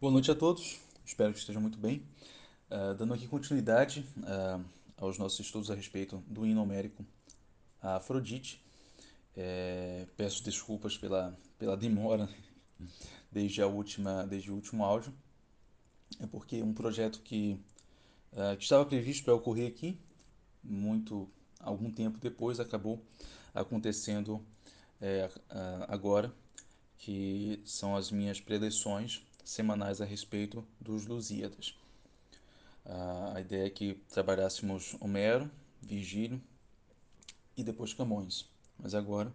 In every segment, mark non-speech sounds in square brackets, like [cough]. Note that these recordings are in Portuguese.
Boa noite a todos, espero que estejam muito bem. Uh, dando aqui continuidade uh, aos nossos estudos a respeito do hino homérico a Afrodite. É, peço desculpas pela, pela demora [laughs] desde, a última, desde o último áudio. É porque um projeto que, uh, que estava previsto para ocorrer aqui, muito algum tempo depois, acabou acontecendo é, agora, que são as minhas preleções semanais a respeito dos Lusíadas. A ideia é que trabalhássemos Homero, Virgílio e depois Camões. Mas agora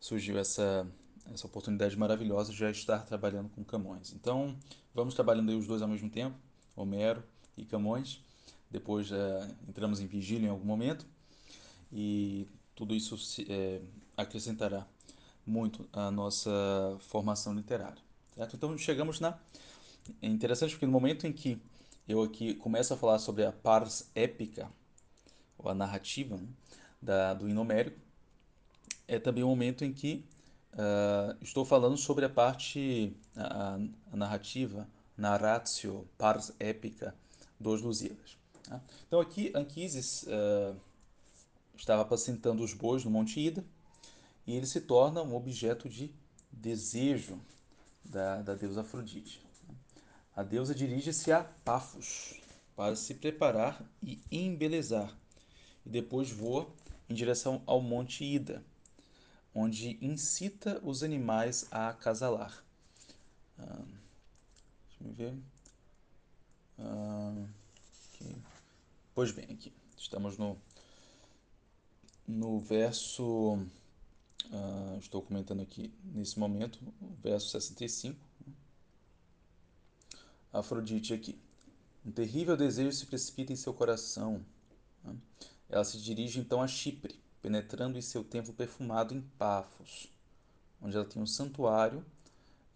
surgiu essa, essa oportunidade maravilhosa de já estar trabalhando com Camões. Então, vamos trabalhando aí os dois ao mesmo tempo, Homero e Camões. Depois é, entramos em Virgílio em algum momento e tudo isso se, é, acrescentará muito à nossa formação literária. Certo? Então chegamos na. É interessante porque no momento em que eu aqui começo a falar sobre a pars épica, ou a narrativa né, da, do inomérico, é também o momento em que uh, estou falando sobre a parte, a, a narrativa, narratio, pars épica dos Lusíadas. Tá? Então aqui Anquises uh, estava apacentando os bois no Monte Ida e ele se torna um objeto de desejo da, da deusa Afrodite. A deusa dirige-se a Pafos para se preparar e embelezar, e depois voa em direção ao Monte Ida, onde incita os animais a acasalar. Ah, deixa eu ver. Ah, Pois bem, aqui estamos no, no verso Uh, estou comentando aqui nesse momento, verso 65. Afrodite aqui. Um terrível desejo se precipita em seu coração. Né? Ela se dirige então a Chipre, penetrando em seu templo perfumado em Pafos, onde ela tem um santuário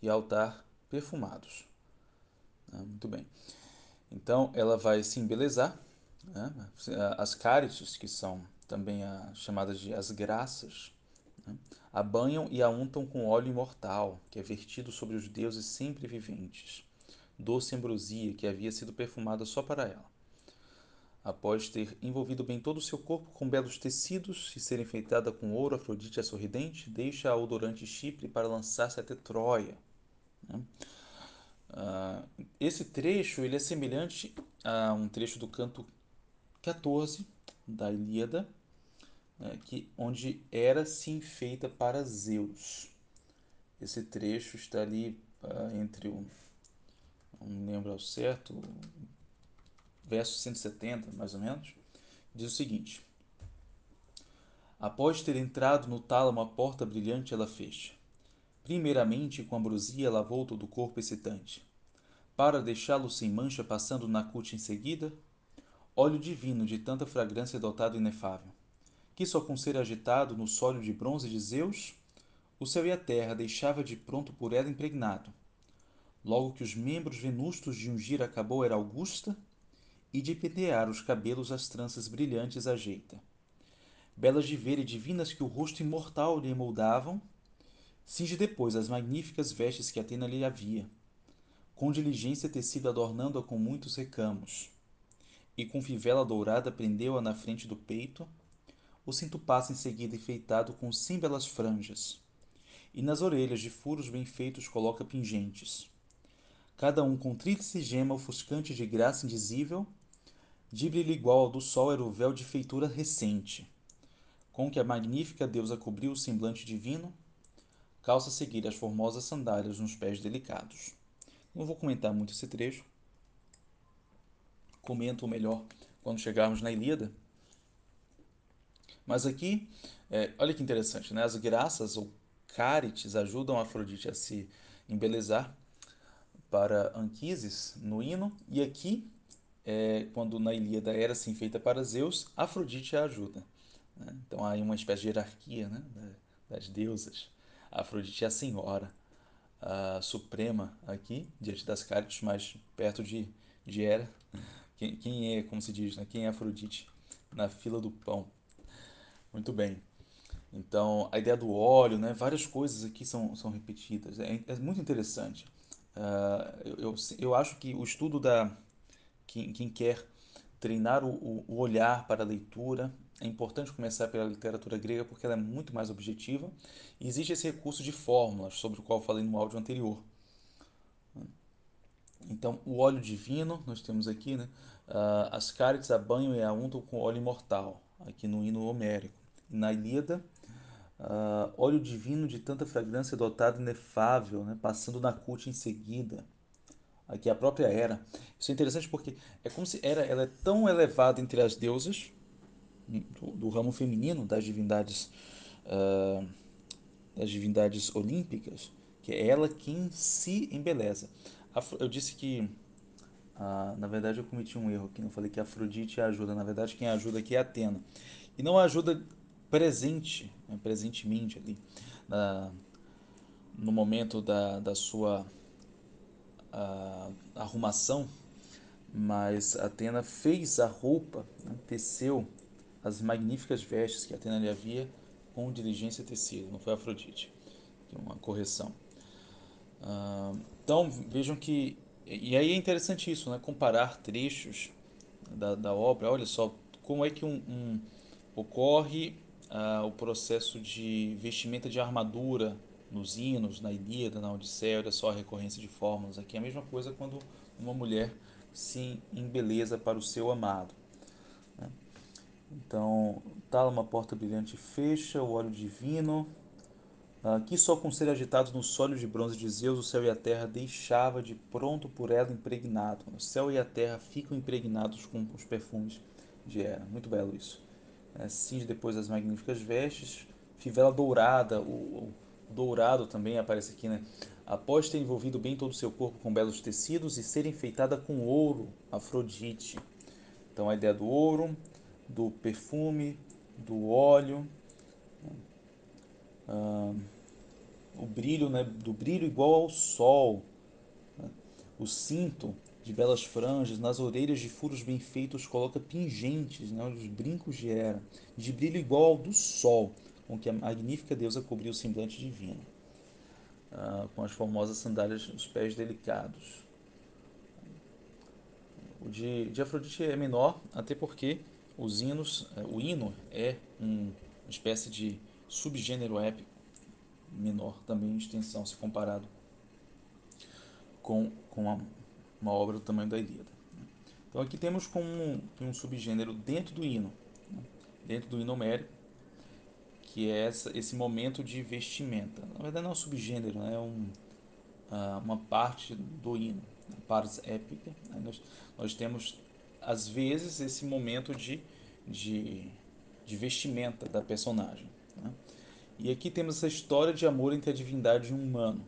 e altar perfumados. Ah, muito bem. Então ela vai se embelezar. Né? As cárices, que são também as chamadas de as graças, né? A banham e a untam com óleo imortal, que é vertido sobre os deuses sempre viventes, doce ambrosia que havia sido perfumada só para ela. Após ter envolvido bem todo o seu corpo com belos tecidos e ser enfeitada com ouro, Afrodite a sorridente deixa a odorante Chipre para lançar-se até Troia. Né? Uh, esse trecho ele é semelhante a um trecho do canto 14 da Ilíada, né, que, onde Hera se enfeita para Zeus. Esse trecho está ali uh, entre o. Não lembro ao certo, verso 170, mais ou menos, diz o seguinte: Após ter entrado no tálamo a porta brilhante, ela fecha. Primeiramente, com ambrosia, lavou todo o corpo excitante. Para deixá-lo sem mancha, passando na cute em seguida, óleo divino de tanta fragrância dotado inefável que só com ser agitado no sólio de bronze de Zeus, o céu e a terra deixava de pronto por ela impregnado. Logo que os membros venustos de ungir acabou era augusta, e de pentear os cabelos as tranças brilhantes ajeita. Belas de ver e divinas que o rosto imortal lhe moldavam, cinge depois as magníficas vestes que Atena lhe havia, com diligência tecido adornando-a com muitos recamos, e com fivela dourada prendeu-a na frente do peito, o cinto passa em seguida enfeitado com cem belas franjas, e nas orelhas de furos bem feitos coloca pingentes. Cada um com tríplice gema ofuscante de graça indizível, de brilho igual ao do sol era o véu de feitura recente, com que a magnífica deusa cobriu o semblante divino, calça seguir as formosas sandálias nos pés delicados. Não vou comentar muito esse trecho, comento melhor quando chegarmos na Ilíada, mas aqui, é, olha que interessante, né? As graças ou carites ajudam Afrodite a se embelezar para Anquises no hino, e aqui, é, quando na Ilíada era assim feita para Zeus, Afrodite a ajuda. Né? Então há uma espécie de hierarquia né? das deusas. A Afrodite é a senhora, a suprema aqui, diante das carites, mais perto de, de Hera. Quem, quem é, como se diz, né? quem é Afrodite na fila do pão? Muito bem. Então, a ideia do óleo, né? várias coisas aqui são, são repetidas. É, é muito interessante. eu, eu, eu acho que o estudo da. Quem, quem quer treinar o, o olhar para a leitura é importante começar pela literatura grega porque ela é muito mais objetiva e existe esse recurso de fórmulas sobre o qual falei no áudio anterior. Então, o óleo divino, nós temos aqui, né? Uh, as cárites a banho e a untam com óleo imortal, aqui no hino homérico. Na Ilíada, uh, óleo divino de tanta fragrância dotado inefável, né? passando na cute em seguida. Aqui a própria Hera. Isso é interessante porque é como se Hera ela é tão elevada entre as deusas, do, do ramo feminino das divindades, uh, das divindades olímpicas, que é ela quem se embeleza. Eu disse que, ah, na verdade, eu cometi um erro aqui. Não falei que Afrodite ajuda. Na verdade, quem ajuda aqui é Atena. E não ajuda presente, né, presentemente ali, na, no momento da, da sua a, arrumação, mas Atena fez a roupa, né, teceu as magníficas vestes que Atena lhe havia com diligência tecido. Não foi Afrodite. Uma correção. Ah, então vejam que. E aí é interessante isso, né? comparar trechos da, da obra. Olha só como é que um, um ocorre uh, o processo de vestimenta de armadura nos hinos, na Ilíada, na Odisseia. Olha só a recorrência de fórmulas aqui. É a mesma coisa quando uma mulher se embeleza para o seu amado. Né? Então, tá uma porta brilhante fecha, o óleo divino que só com ser agitados no sólio de bronze de Zeus, o céu e a terra deixava de pronto por ela impregnado. O céu e a terra ficam impregnados com os perfumes de Hera. Muito belo isso. É, cinge depois as magníficas vestes, fivela dourada, o, o dourado também aparece aqui, né? Após ter envolvido bem todo o seu corpo com belos tecidos e ser enfeitada com ouro, Afrodite. Então a ideia do ouro, do perfume, do óleo, ah, o brilho, né, do brilho igual ao sol, né? o cinto de belas franjas, nas orelhas de furos bem feitos coloca pingentes, né, os brincos de Hera, de brilho igual ao do sol, com que a magnífica deusa cobriu o semblante divino, ah, com as formosas sandálias nos pés delicados. O de, de Afrodite é menor, até porque os hinos, eh, o hino é um, uma espécie de subgênero épico menor também em extensão se comparado com, com uma, obra do tamanho da Ilíada. Então aqui temos como um, um subgênero dentro do hino, né? dentro do hino homérico, que é essa, esse momento de vestimenta. Na verdade não é um subgênero, né? é um, uh, uma parte do hino, a pars épica. Né? Nós, nós temos às vezes esse momento de, de, de vestimenta da personagem. Né? E aqui temos essa história de amor entre a divindade e um humano.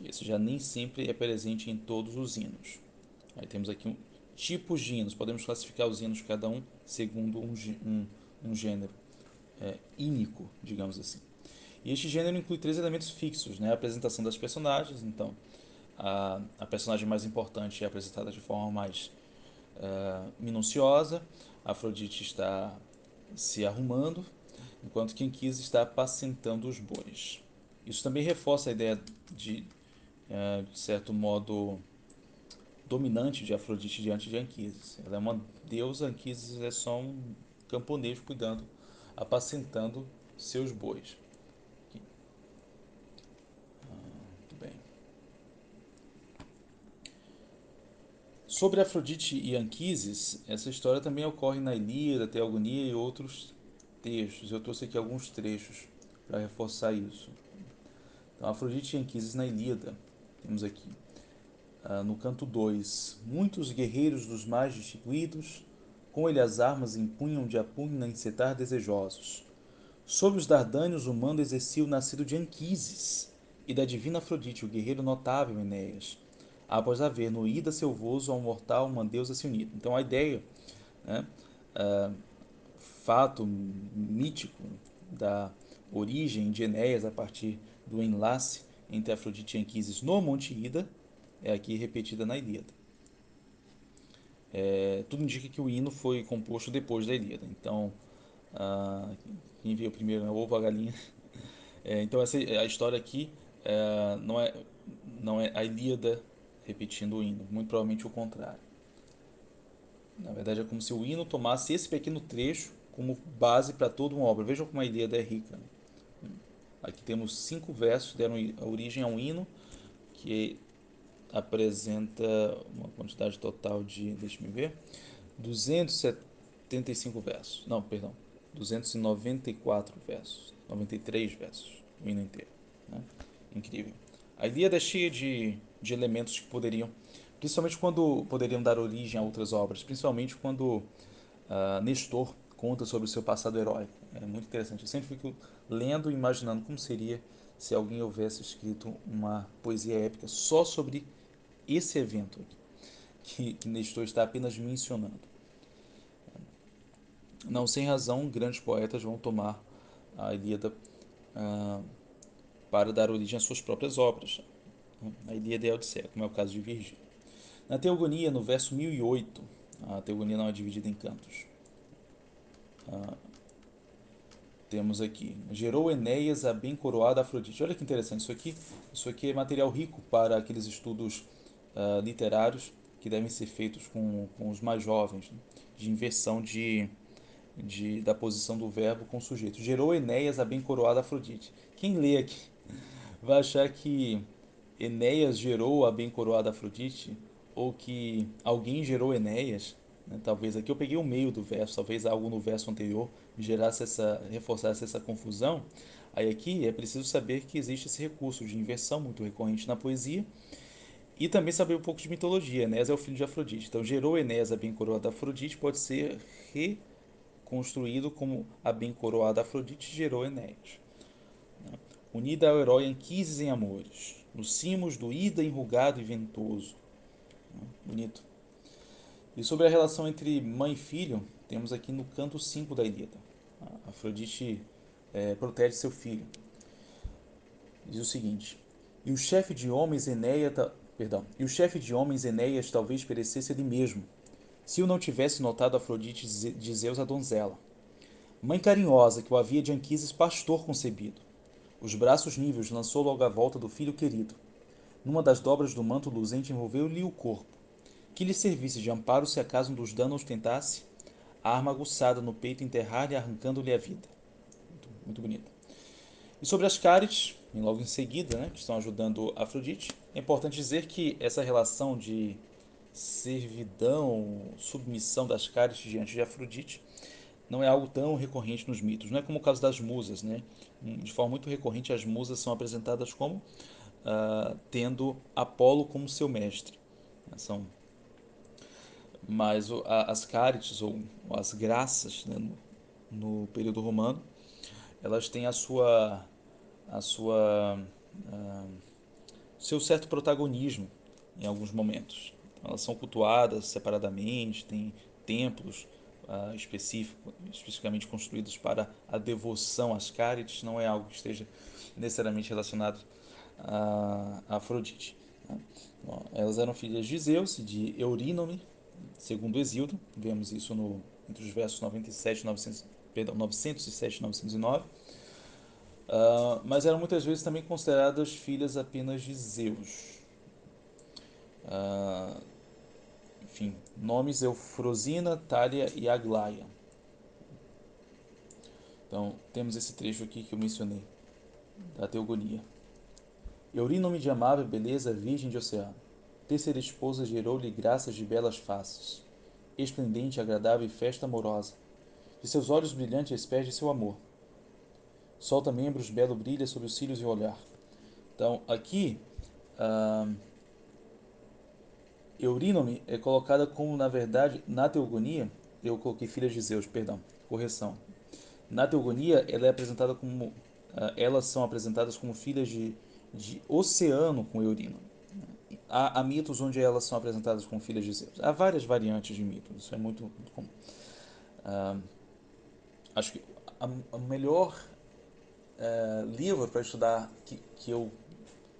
Isso já nem sempre é presente em todos os hinos. Aí temos aqui um, tipos de hinos. Podemos classificar os hinos cada um segundo um, um, um gênero é, ínico, digamos assim. E este gênero inclui três elementos fixos, né? A apresentação das personagens, então a, a personagem mais importante é apresentada de forma mais uh, minuciosa. A Afrodite está se arrumando, enquanto que Anquises está apacentando os bois. Isso também reforça a ideia de, é, de certo modo, dominante de Afrodite diante de Anquises. Ela é uma deusa, Anquises é só um camponês cuidando, apacentando seus bois. Ah. Sobre Afrodite e Anquises, essa história também ocorre na Ilíada, Teogonia e outros textos. Eu trouxe aqui alguns trechos para reforçar isso. Então, Afrodite e Anquises na Ilíada. Temos aqui. Uh, no canto 2. Muitos guerreiros dos mais destituídos, com ele as armas empunham de apunho a encetar desejosos. Sobre os Dardânios o mando exercia o nascido de Anquises, e da divina Afrodite, o guerreiro notável Enéas, após haver no ida selvoso ao mortal uma deusa se unida. Então a ideia né, uh, fato mítico da origem de Enéas a partir do enlace entre Afrodite e Anquises no Monte Ida é aqui repetida na Ilíada. É, tudo indica que o hino foi composto depois da Ilíada. Então, quem veio primeiro, né, ovo a galinha. [laughs] É, então, essa, a história aqui é, não, é, não é a Ilíada repetindo o hino, muito provavelmente o contrário. Na verdade, é como se o hino tomasse esse pequeno trecho como base para toda uma obra. Vejam como a Ilíada é rica. Aqui temos cinco versos que deram origem a um hino que apresenta uma quantidade total de, deixa me ver, 275 versos. Não, perdão, 294 versos, 93 versos, o hino inteiro. Né? Incrível. A Ilíada é cheia de, de elementos que poderiam, principalmente quando poderiam dar origem a outras obras, principalmente quando uh, Nestor conta sobre o seu passado heróico. É muito interessante. Eu sempre fico lendo e imaginando como seria se alguém houvesse escrito uma poesia épica só sobre esse evento que, que Nestor está apenas mencionando. Não sem razão, grandes poetas vão tomar a Ilíada uh, para dar origem às suas próprias obras. A Ilíada e a Odisseia, como é o caso de Virgílio. Na Teogonia, no verso 1008, a Teogonia não é dividida em cantos. Uh, temos aqui, gerou Enéas a bem coroada Afrodite. Olha que interessante, isso aqui, isso aqui é material rico para aqueles estudos uh, literários que devem ser feitos com, com os mais jovens, né? de inversão de, de, da posição do verbo com o sujeito. Gerou Enéas a bem coroada Afrodite. Quem lê aqui [laughs] vai achar que Enéas gerou a bem coroada Afrodite ou que alguém gerou Enéas. Né? Talvez aqui eu peguei o meio do verso, talvez algo no verso anterior gerasse essa, reforçasse essa confusão. Aí aqui é preciso saber que existe esse recurso de inversão muito recorrente na poesia e também saber um pouco de mitologia. Enéas é o filho de Afrodite. Então, gerou Enéas a bem coroada Afrodite pode ser reconstruído como a bem coroada Afrodite gerou Enéas. Né? Unida ao herói Anquises em amores, nos cimos do Ida enrugado e ventoso. Bonito. E sobre a relação entre mãe e filho, temos aqui no canto 5 da Ilíada. Afrodite é, protege seu filho. Diz o seguinte: E o chefe de homens Enéia Perdão. E o chefe de homens, Enéas, talvez perecesse ele mesmo, se o não tivesse notado Afrodite de Zeus a donzela. Mãe carinhosa que o havia de Anquises pastor concebido. Os braços níveos lançou logo à volta do filho querido. Numa das dobras do manto luzente envolveu-lhe o corpo, que lhe servisse de amparo se acaso um dos danos tentasse, a arma aguçada no peito enterrar-lhe arrancando-lhe a vida. Muito, muito bonito. E sobre as cárites, logo em seguida, né, que estão ajudando Afrodite, é importante dizer que essa relação de servidão, submissão das caras diante de Afrodite não é algo tão recorrente nos mitos. Não é como o caso das musas. Né? De forma muito recorrente, as musas são apresentadas como uh, tendo Apolo como seu mestre. São mas as cárites ou as graças né, no, período romano elas têm a sua a sua seu certo protagonismo em alguns momentos. Então, elas são cultuadas separadamente, tem templos uh, específico, especificamente construídos para a devoção às cárites, não é algo que esteja necessariamente relacionado a, Afrodite. Né? Elas eram filhas de Zeus e de Eurínome, segundo Exildo, vemos isso no, entre os versos 97 900, perdão, 907 e 909 Uh, mas eram muitas vezes também consideradas filhas apenas de Zeus. Uh, enfim, nomes Eufrosina, Tália e Aglaia. Então, temos esse trecho aqui que eu mencionei, da Teogonia. Eurínome de amável beleza, virgem de oceano. Terceira esposa gerou-lhe graças de belas faces. Esplendente, agradável e festa amorosa. De seus olhos brilhantes esperde seu amor solta membros, belo brilha sobre os cílios e o olhar. Então, aqui, uh, Eurínome é colocada como, na verdade, na teogonia, eu coloquei filha de Zeus, perdão, correção. Na teogonia, ela é apresentada como, uh, elas são apresentadas como filhas de, de Oceano com Eurínome. Há, há, mitos onde elas são apresentadas como filhas de Zeus. Há várias variantes de mitos, isso é muito, muito comum. Acho que a melhor é, livro para estudar que, que eu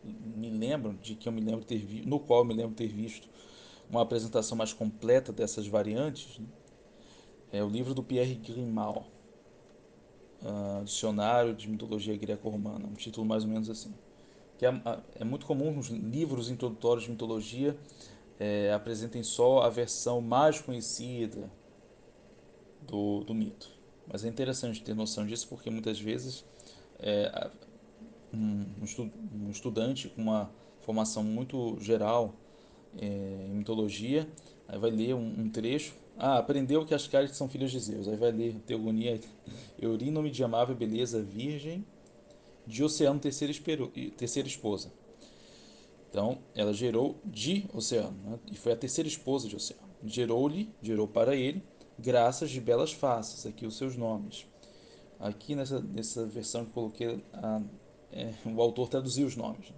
me lembro, de que eu me lembro ter visto, no qual eu me lembro ter visto uma apresentação mais completa dessas variantes, né? é o livro do Pierre Grimal, uh, Dicionário de Mitologia Greco-Romana, um título mais ou menos assim, porque é, é muito comum os livros introdutórios de mitologia é, apresentem só a versão mais conhecida do, do mito. Mas é interessante ter noção disso porque muitas vezes é, um, um, estudante com uma formação muito geral é, em mitologia, aí vai ler um, um, trecho. Ah, aprendeu que as caras são filhas de Zeus. Aí vai ler Teogonia, Eurínome de amável beleza virgem, de Oceano, terceira, terceira esposa. Então, ela gerou de Oceano, né? e foi a terceira esposa de Oceano. Gerou-lhe, gerou para ele, graças de belas faces, aqui os seus nomes. Aqui nessa, nessa versão que coloquei, a, é, o autor traduziu os nomes. Né?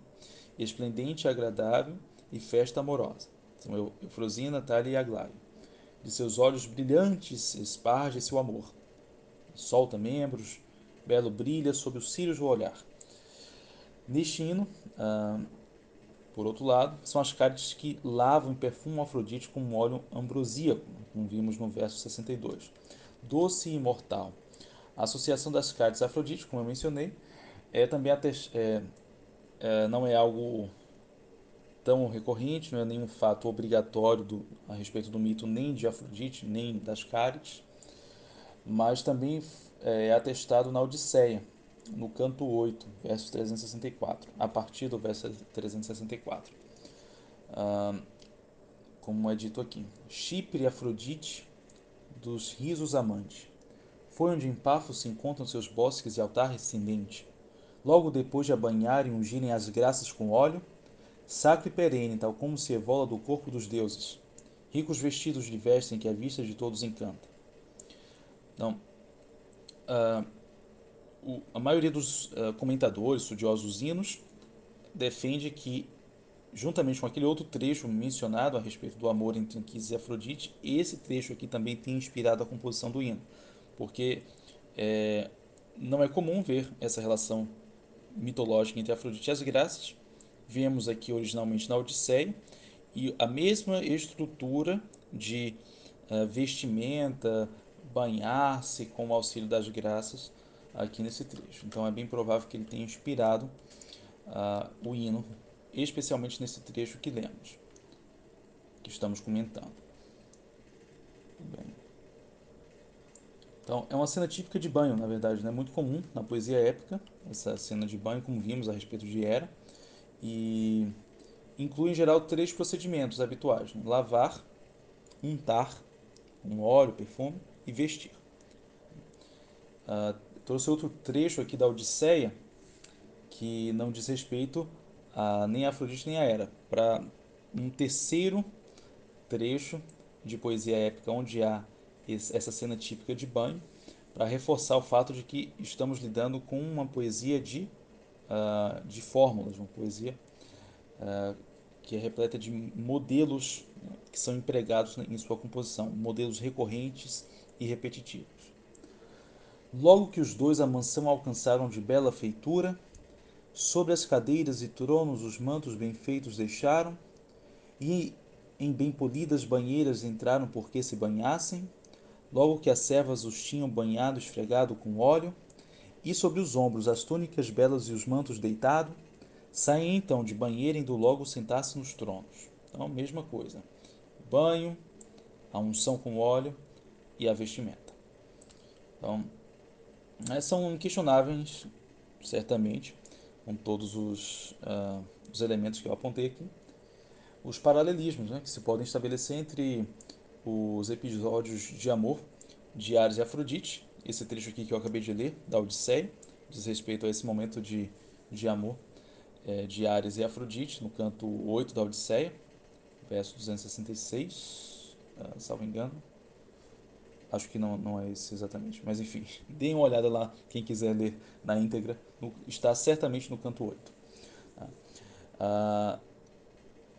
Esplendente, agradável e festa amorosa. São Eufrosina, Natália e Aglaia. De seus olhos brilhantes esparge-se o amor. Solta membros, belo brilha sob os cílios do olhar. Neste hino, ah, por outro lado, são as cárides que lavam e perfumam Afrodite com um óleo ambrosíaco, como vimos no verso 62. Doce e imortal. A associação das cárides a Afrodite, como eu mencionei, é também é, é, não é algo tão recorrente, não é nenhum fato obrigatório do, a respeito do mito nem de Afrodite, nem das Cárides, mas também é, é atestado na Odisseia, no canto 8, verso 364, a partir do verso 364. Ah, como é dito aqui: Chipre Afrodite dos risos amantes. Foi onde em Pafos se encontram seus bosques e altar rescindente. Logo depois de a banharem e ungirem as graças com óleo, sacro e perene, tal como se evola do corpo dos deuses. Ricos vestidos de vestem que a vista de todos encanta. Então, uh, o, a maioria dos uh, comentadores, estudiosos hinos, defende que, juntamente com aquele outro trecho mencionado a respeito do amor entre Anquises e Afrodite, esse trecho aqui também tem inspirado a composição do hino, porque é, não é comum ver essa relação mitológica entre Afrodite e as Graças, vemos aqui originalmente na Odisseia, e a mesma estrutura de uh, vestimenta, banhar-se com o auxílio das graças aqui nesse trecho. Então é bem provável que ele tenha inspirado uh, o hino, especialmente nesse trecho que lemos, que estamos comentando. Bem. Então é uma cena típica de banho, na verdade, né? muito comum na poesia épica, essa cena de banho, como vimos a respeito de Hera e inclui em geral três procedimentos habituais: né? lavar, untar, um óleo, perfume e vestir. Uh, trouxe outro trecho aqui da Odisseia que não diz respeito a nem a Afrodite nem a Hera, para um terceiro trecho de poesia épica onde há essa cena típica de banho, para reforçar o fato de que estamos lidando com uma poesia de uh, de fórmulas, uma poesia uh, que é repleta de modelos né, que são empregados em sua composição, modelos recorrentes e repetitivos. Logo que os dois a mansão alcançaram de bela feitura, sobre as cadeiras e tronos os mantos bem feitos deixaram, e em bem polidas banheiras entraram porque se banhassem, logo que as servas os tinham banhado esfregado com óleo, e sobre os ombros as túnicas belas e os mantos deitado, saem então de banheiro indo logo sentar-se nos tronos. Então, mesma coisa. Banho, a unção com óleo e a vestimenta. Então, é, são inquestionáveis, certamente, com todos os, uh, os elementos que eu apontei aqui, os paralelismos né, que se podem estabelecer entre os episódios de amor de Ares e Afrodite esse trecho aqui que eu acabei de ler, da Odisseia, diz respeito a esse momento de, de amor é, de Ares e Afrodite, no canto 8 da Odisseia, verso 266, uh, salvo engano. Acho que não, não é esse exatamente, mas enfim, [laughs] deem uma olhada lá, quem quiser ler na íntegra, no, está certamente no canto 8. Tá? Uh,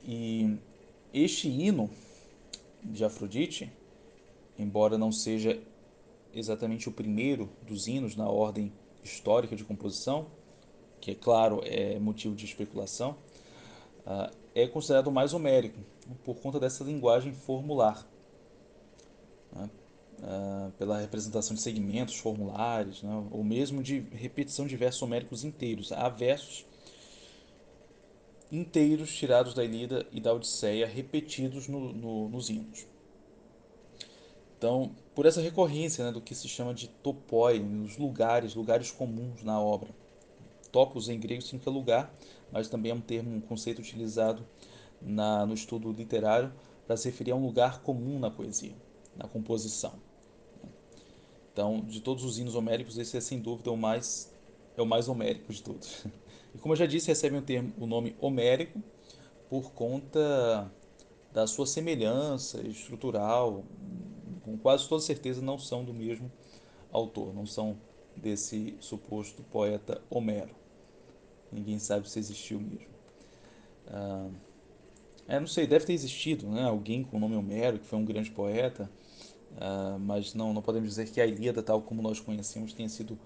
e este hino de Afrodite, embora não seja exatamente o primeiro dos hinos na ordem histórica de composição, que é claro é motivo de especulação, uh, é considerado mais homérico por conta dessa linguagem formular, né? Uh, pela representação de segmentos formulares, né? ou mesmo de repetição de versos homéricos inteiros. Há versos inteiros tirados da Ilíada e da Odisseia, repetidos no, no, nos hinos. Então, por essa recorrência né, do que se chama de topoi, os lugares, lugares comuns na obra. Topos em grego significa lugar, mas também é um termo, um conceito utilizado na, no estudo literário para se referir a um lugar comum na poesia, na composição. Então, de todos os hinos homéricos, esse é sem dúvida o mais é o mais homérico de todos. [laughs] E como eu já disse, recebe o, termo, o nome homérico por conta da sua semelhança estrutural, com quase toda certeza não são do mesmo autor, não são desse suposto poeta Homero. Ninguém sabe se existiu mesmo. Ah, é, não sei, deve ter existido né, alguém com o nome Homero, que foi um grande poeta, ah, mas não, não podemos dizer que a Ilíada, tal como nós conhecemos, tenha sido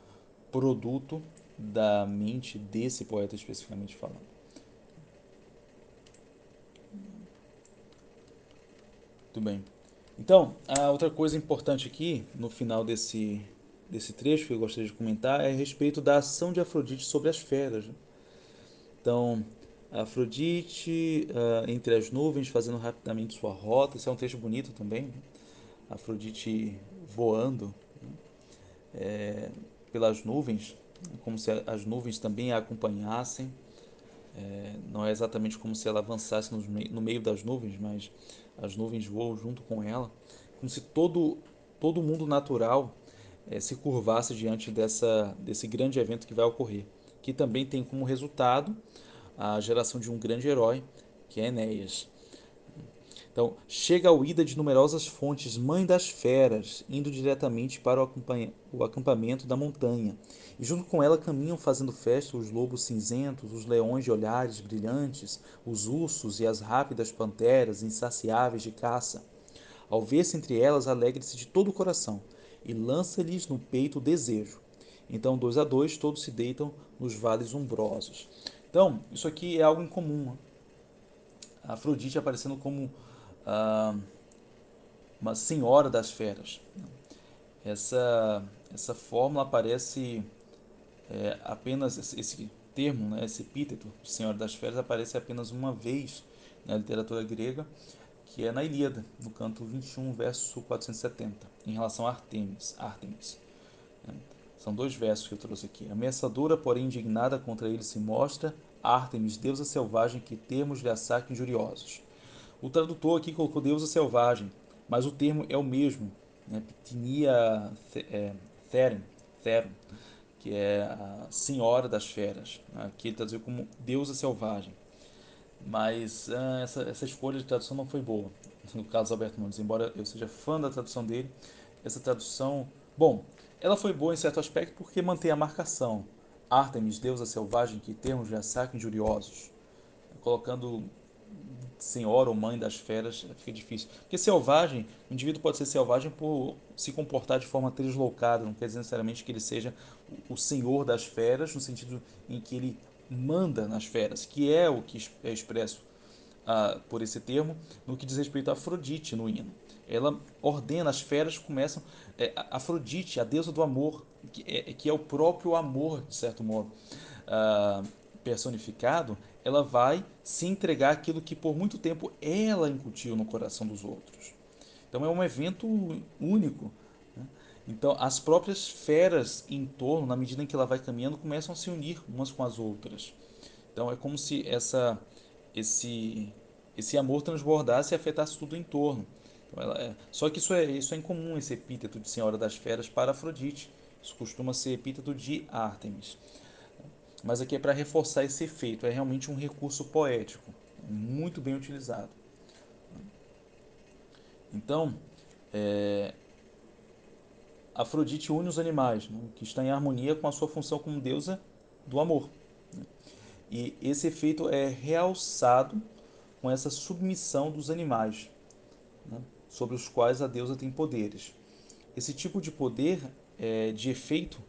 produto da mente desse poeta especificamente falando. Muito bem. Então, a outra coisa importante aqui, no final desse, desse trecho que eu gostaria de comentar, é a respeito da ação de Afrodite sobre as feras. Né? Então, Afrodite uh, entre as nuvens, fazendo rapidamente sua rota. Esse é um trecho bonito também. Né? Afrodite voando né? é, pelas nuvens, como se as nuvens também a acompanhassem. É, não é exatamente como se ela avançasse no, no meio das nuvens, mas as nuvens voam junto com ela, como se todo todo mundo natural é, se curvasse diante dessa desse grande evento que vai ocorrer, que também tem como resultado a geração de um grande herói, que é Enéas. Então, chega ao ida de numerosas fontes, mãe das feras, indo diretamente para o acampamento da montanha. E junto com ela caminham fazendo festa os lobos cinzentos, os leões de olhares brilhantes, os ursos e as rápidas panteras insaciáveis de caça. Ao ver-se entre elas, alegre-se de todo o coração e lança-lhes no peito o desejo. Então, dois a dois, todos se deitam nos vales umbrosos. Então, isso aqui é algo incomum. A Afrodite aparecendo como uma senhora das feras. Essa, essa fórmula aparece é, apenas, esse, termo, né, esse epíteto, senhora das feras, aparece apenas uma vez na literatura grega, que é na Ilíada, no canto 21, verso 470, em relação a Artemis. Artemis. Né. São dois versos que eu trouxe aqui. Ameaçadora, porém indignada contra ele se mostra, Artemis, deusa selvagem, que termos lhe assaque injuriosos. O tradutor aqui colocou deusa selvagem, mas o termo é o mesmo, né? Ptinia é, Therum, Therum, que é a senhora das feras. Né? Aqui ele traduziu como deusa selvagem. Mas ah, essa, essa escolha de tradução não foi boa, no caso Alberto Nunes. Embora eu seja fã da tradução dele, essa tradução, bom, ela foi boa em certo aspecto porque mantém a marcação. Artemis, deusa selvagem, que termos de saque injuriosos. Colocando senhora ou mãe das feras, fica difícil. Porque selvagem, o indivíduo pode ser selvagem por se comportar de forma deslocada, não quer dizer necessariamente que ele seja o senhor das feras, no sentido em que ele manda nas feras, que é o que é expresso ah, por esse termo no que diz respeito a Afrodite no hino. Ela ordena, as feras começam. É, Afrodite, a deusa do amor, que é, que é o próprio amor, de certo modo, ah, personificado, ela vai se entregar aquilo que por muito tempo ela incutiu no coração dos outros. Então é um evento único. Né? Então as próprias feras em torno, na medida em que ela vai caminhando, começam a se unir umas com as outras. Então é como se essa, esse, esse amor transbordasse e afetasse tudo em torno. Então, é, só que isso é, isso é incomum, esse epíteto de Senhora das Feras para Afrodite. Isso costuma ser epíteto de Ártemis mas aqui é para reforçar esse efeito. É realmente um recurso poético, muito bem utilizado. Então, é, Afrodite une os animais, né, que está em harmonia com a sua função como deusa do amor. Né. E esse efeito é realçado com essa submissão dos animais, né, sobre os quais a deusa tem poderes. Esse tipo de poder, é, de efeito,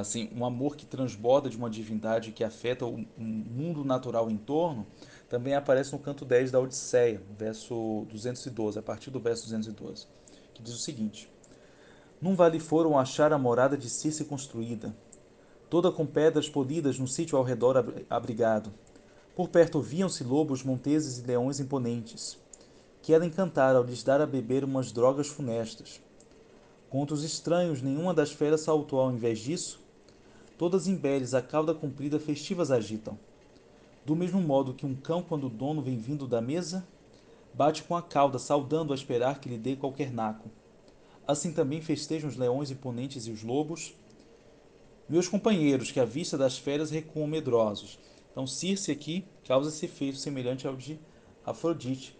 assim, um amor que transborda de uma divindade que afeta o mundo natural em torno, também aparece no canto 10 da Odisseia, verso 212, a partir do verso 212, que diz o seguinte: Num vale foram achar a morada de Circe construída, toda com pedras polidas no sítio ao redor abrigado. Por perto ouviam-se lobos, monteses e leões imponentes, que ela encantara ao lhes dar a beber umas drogas funestas. Contra os estranhos, nenhuma das feras saltou ao invés disso. Todas imberes a cauda comprida festivas agitam. Do mesmo modo que um cão, quando o dono vem vindo da mesa, bate com a cauda, saudando a esperar que lhe dê qualquer naco. Assim também festejam os leões imponentes e os lobos. Meus companheiros, que à vista das feras recuam medrosos. Então, Circe aqui causa esse efeito semelhante ao de Afrodite.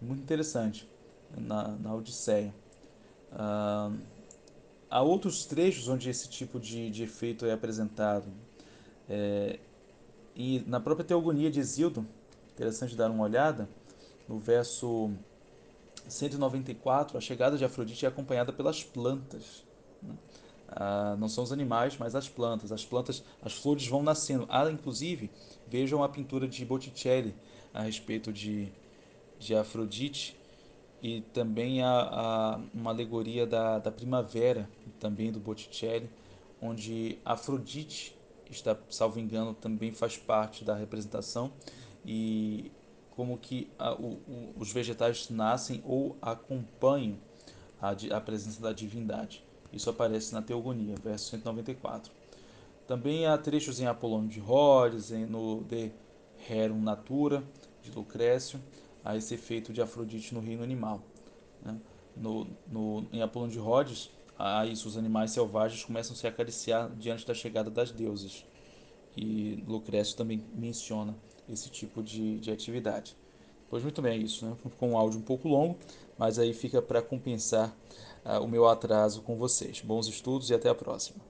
Muito interessante na, na Odisseia. Ah, há outros trechos onde esse tipo de, de efeito é apresentado. É, e na própria Teogonia de Exildo, interessante dar uma olhada, no verso 194, a chegada de Afrodite é acompanhada pelas plantas. Né? Ah, não são os animais, mas as plantas. As plantas, as flores vão nascendo. Há, inclusive, vejam a pintura de Botticelli a respeito de, de Afrodite e também há, há uma alegoria da, da primavera, também do Botticelli, onde Afrodite está, salvo engano, também faz parte da representação e como que a, o, o, os vegetais nascem ou acompanham a, a presença da divindade. Isso aparece na Teogonia, verso 194. Também há trechos em Apolônio de Rhodes, no De Rerum Natura, de Lucrécio, a esse efeito de Afrodite no reino animal. Né? No, no, em Apolônio de Rhodes, a isso, os animais selvagens começam a se acariciar diante da chegada das deusas. E Lucrécio também menciona esse tipo de, de atividade. Pois muito bem, é isso. Né? Ficou um áudio um pouco longo, mas aí fica para compensar uh, o meu atraso com vocês. Bons estudos e até a próxima.